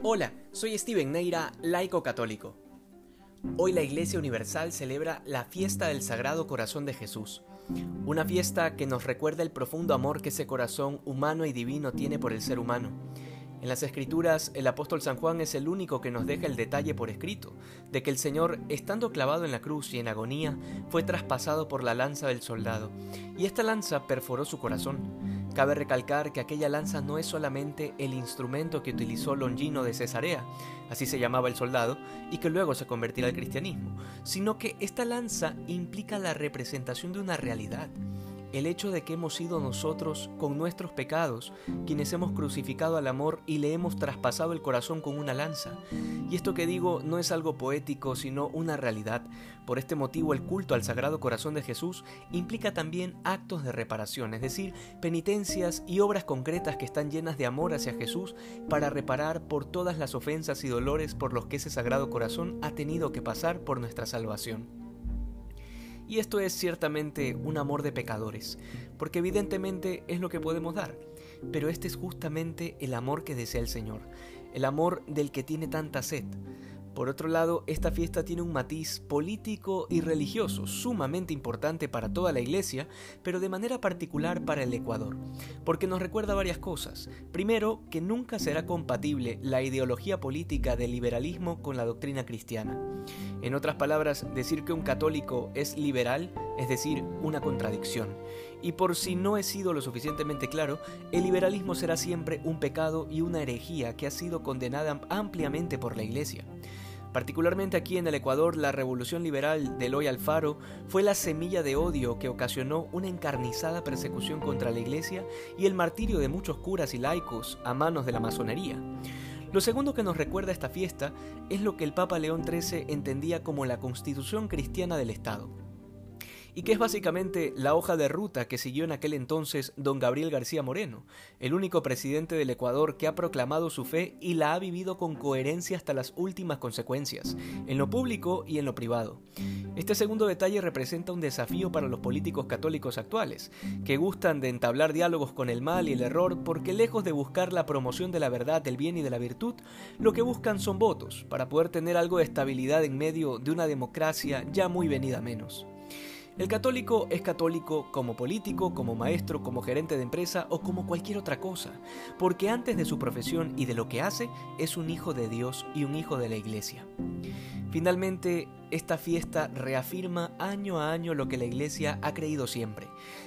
Hola, soy Steven Neira, laico católico. Hoy la Iglesia Universal celebra la fiesta del Sagrado Corazón de Jesús, una fiesta que nos recuerda el profundo amor que ese corazón humano y divino tiene por el ser humano. En las Escrituras, el apóstol San Juan es el único que nos deja el detalle por escrito, de que el Señor, estando clavado en la cruz y en agonía, fue traspasado por la lanza del soldado, y esta lanza perforó su corazón. Cabe recalcar que aquella lanza no es solamente el instrumento que utilizó Longino de Cesarea, así se llamaba el soldado, y que luego se convertirá al cristianismo, sino que esta lanza implica la representación de una realidad, el hecho de que hemos sido nosotros, con nuestros pecados, quienes hemos crucificado al amor y le hemos traspasado el corazón con una lanza. Y esto que digo no es algo poético, sino una realidad. Por este motivo el culto al Sagrado Corazón de Jesús implica también actos de reparación, es decir, penitencias y obras concretas que están llenas de amor hacia Jesús para reparar por todas las ofensas y dolores por los que ese Sagrado Corazón ha tenido que pasar por nuestra salvación. Y esto es ciertamente un amor de pecadores, porque evidentemente es lo que podemos dar, pero este es justamente el amor que desea el Señor, el amor del que tiene tanta sed. Por otro lado, esta fiesta tiene un matiz político y religioso sumamente importante para toda la iglesia, pero de manera particular para el Ecuador, porque nos recuerda varias cosas. Primero, que nunca será compatible la ideología política del liberalismo con la doctrina cristiana. En otras palabras, decir que un católico es liberal es decir, una contradicción. Y por si no he sido lo suficientemente claro, el liberalismo será siempre un pecado y una herejía que ha sido condenada ampliamente por la Iglesia. Particularmente aquí en el Ecuador, la revolución liberal de Eloy Alfaro fue la semilla de odio que ocasionó una encarnizada persecución contra la Iglesia y el martirio de muchos curas y laicos a manos de la masonería. Lo segundo que nos recuerda esta fiesta es lo que el Papa León XIII entendía como la constitución cristiana del Estado y que es básicamente la hoja de ruta que siguió en aquel entonces don Gabriel García Moreno, el único presidente del Ecuador que ha proclamado su fe y la ha vivido con coherencia hasta las últimas consecuencias, en lo público y en lo privado. Este segundo detalle representa un desafío para los políticos católicos actuales, que gustan de entablar diálogos con el mal y el error porque lejos de buscar la promoción de la verdad, del bien y de la virtud, lo que buscan son votos para poder tener algo de estabilidad en medio de una democracia ya muy venida menos. El católico es católico como político, como maestro, como gerente de empresa o como cualquier otra cosa, porque antes de su profesión y de lo que hace, es un hijo de Dios y un hijo de la iglesia. Finalmente, esta fiesta reafirma año a año lo que la iglesia ha creído siempre,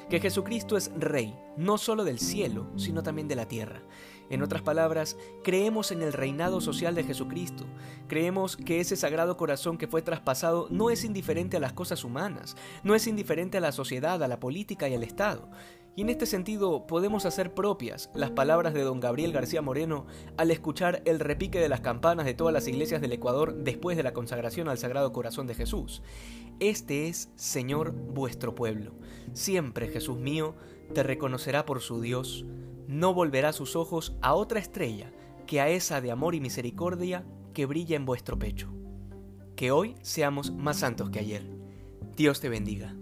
que Jesucristo es rey, no solo del cielo, sino también de la tierra, en otras palabras, creemos en el reinado social de Jesucristo. Creemos que ese sagrado corazón que fue traspasado no es indiferente a las cosas humanas, no es indiferente a la sociedad, a la política y al Estado. Y en este sentido podemos hacer propias las palabras de don Gabriel García Moreno al escuchar el repique de las campanas de todas las iglesias del Ecuador después de la consagración al Sagrado Corazón de Jesús. Este es, Señor, vuestro pueblo. Siempre, Jesús mío, te reconocerá por su Dios no volverá sus ojos a otra estrella que a esa de amor y misericordia que brilla en vuestro pecho. Que hoy seamos más santos que ayer. Dios te bendiga.